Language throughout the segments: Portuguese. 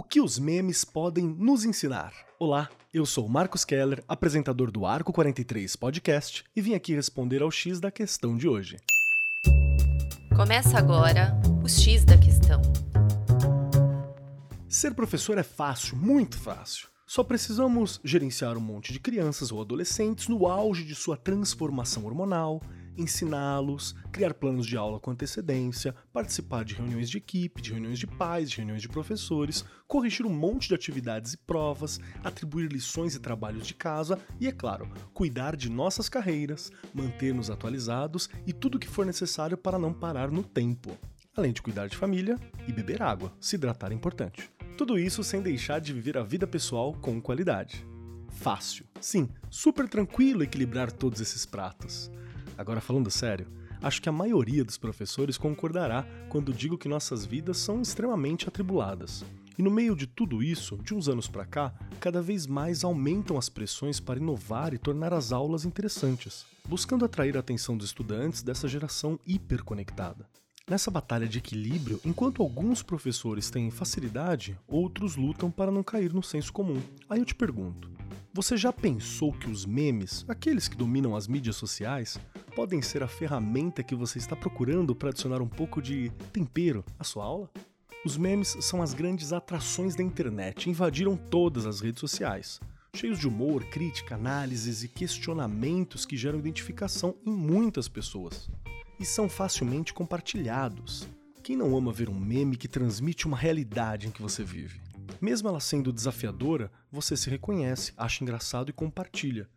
O que os memes podem nos ensinar? Olá, eu sou Marcos Keller, apresentador do Arco 43 Podcast, e vim aqui responder ao X da questão de hoje. Começa agora o X da questão. Ser professor é fácil, muito fácil. Só precisamos gerenciar um monte de crianças ou adolescentes no auge de sua transformação hormonal, ensiná-los, criar planos de aula com antecedência, participar de reuniões de equipe, de reuniões de pais, de reuniões de professores, corrigir um monte de atividades e provas, atribuir lições e trabalhos de casa e, é claro, cuidar de nossas carreiras, manter-nos atualizados e tudo o que for necessário para não parar no tempo. Além de cuidar de família e beber água, se hidratar é importante. Tudo isso sem deixar de viver a vida pessoal com qualidade. Fácil. Sim, super tranquilo equilibrar todos esses pratos. Agora, falando sério, acho que a maioria dos professores concordará quando digo que nossas vidas são extremamente atribuladas. E no meio de tudo isso, de uns anos para cá, cada vez mais aumentam as pressões para inovar e tornar as aulas interessantes, buscando atrair a atenção dos estudantes dessa geração hiperconectada. Nessa batalha de equilíbrio, enquanto alguns professores têm facilidade, outros lutam para não cair no senso comum. Aí eu te pergunto: você já pensou que os memes, aqueles que dominam as mídias sociais, podem ser a ferramenta que você está procurando para adicionar um pouco de tempero à sua aula? Os memes são as grandes atrações da internet, invadiram todas as redes sociais, cheios de humor, crítica, análises e questionamentos que geram identificação em muitas pessoas. E são facilmente compartilhados. Quem não ama ver um meme que transmite uma realidade em que você vive? Mesmo ela sendo desafiadora, você se reconhece, acha engraçado e compartilha.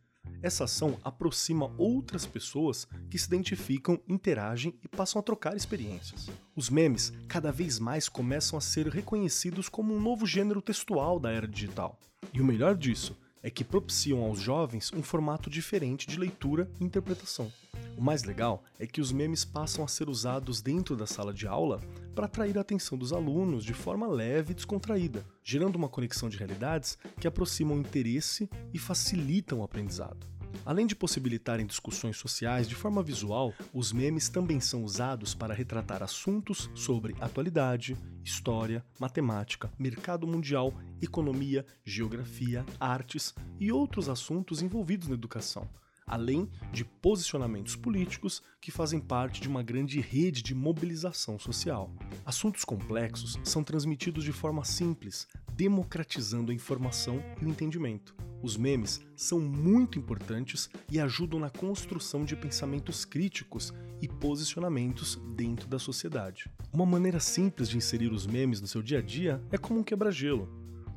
Essa ação aproxima outras pessoas que se identificam, interagem e passam a trocar experiências. Os memes cada vez mais começam a ser reconhecidos como um novo gênero textual da era digital. E o melhor disso é que propiciam aos jovens um formato diferente de leitura e interpretação. O mais legal é que os memes passam a ser usados dentro da sala de aula para atrair a atenção dos alunos de forma leve e descontraída, gerando uma conexão de realidades que aproximam o interesse e facilitam o aprendizado. Além de possibilitarem discussões sociais de forma visual, os memes também são usados para retratar assuntos sobre atualidade, história, matemática, mercado mundial, economia, geografia, artes e outros assuntos envolvidos na educação além de posicionamentos políticos que fazem parte de uma grande rede de mobilização social. Assuntos complexos são transmitidos de forma simples, democratizando a informação e o entendimento. Os memes são muito importantes e ajudam na construção de pensamentos críticos e posicionamentos dentro da sociedade. Uma maneira simples de inserir os memes no seu dia a dia é como um quebra-gelo.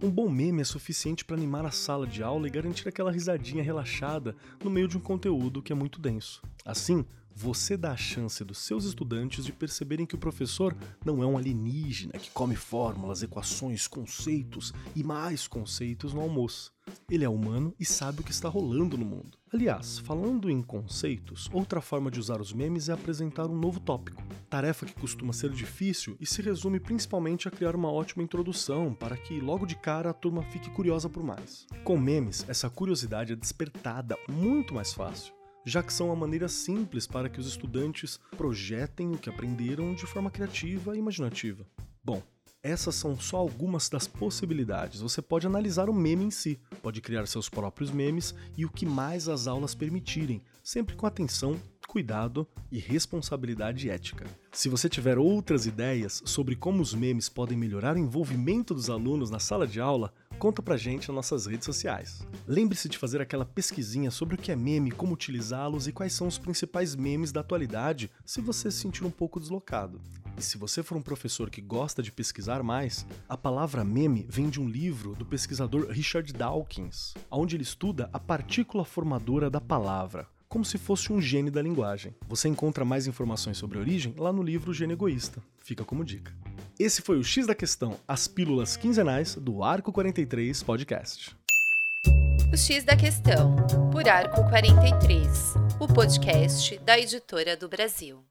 Um bom meme é suficiente para animar a sala de aula e garantir aquela risadinha relaxada no meio de um conteúdo que é muito denso. Assim, você dá a chance dos seus estudantes de perceberem que o professor não é um alienígena que come fórmulas, equações, conceitos e mais conceitos no almoço. Ele é humano e sabe o que está rolando no mundo. Aliás, falando em conceitos, outra forma de usar os memes é apresentar um novo tópico. Tarefa que costuma ser difícil e se resume principalmente a criar uma ótima introdução para que logo de cara a turma fique curiosa por mais. Com memes, essa curiosidade é despertada muito mais fácil já que são uma maneira simples para que os estudantes projetem o que aprenderam de forma criativa e imaginativa. Bom, essas são só algumas das possibilidades. Você pode analisar o meme em si, pode criar seus próprios memes e o que mais as aulas permitirem, sempre com atenção, cuidado e responsabilidade ética. Se você tiver outras ideias sobre como os memes podem melhorar o envolvimento dos alunos na sala de aula, conta pra gente nas nossas redes sociais. Lembre-se de fazer aquela pesquisinha sobre o que é meme, como utilizá-los e quais são os principais memes da atualidade, se você se sentir um pouco deslocado. E se você for um professor que gosta de pesquisar mais, a palavra meme vem de um livro do pesquisador Richard Dawkins, onde ele estuda a partícula formadora da palavra, como se fosse um gene da linguagem. Você encontra mais informações sobre a origem lá no livro Gene Egoísta. Fica como dica. Esse foi o X da Questão, as pílulas quinzenais do Arco 43 Podcast. O X da Questão, por Arco 43, o podcast da editora do Brasil.